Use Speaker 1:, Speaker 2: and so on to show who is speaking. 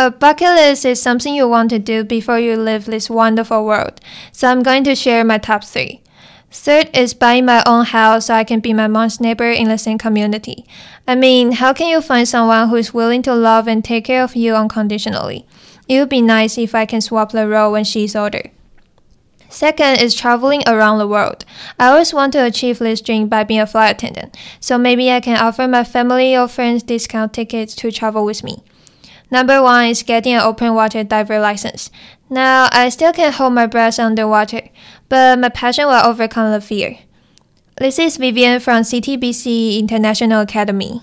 Speaker 1: A bucket list is something you want to do before you leave this wonderful world. So I'm going to share my top three. Third is buying my own house so I can be my mom's neighbor in the same community. I mean, how can you find someone who is willing to love and take care of you unconditionally? It would be nice if I can swap the role when she's older. Second is traveling around the world. I always want to achieve this dream by being a flight attendant, so maybe I can offer my family or friends discount tickets to travel with me. Number one is getting an open water diver license. Now, I still can hold my breath underwater, but my passion will overcome the fear. This is Vivian from CTBC International Academy.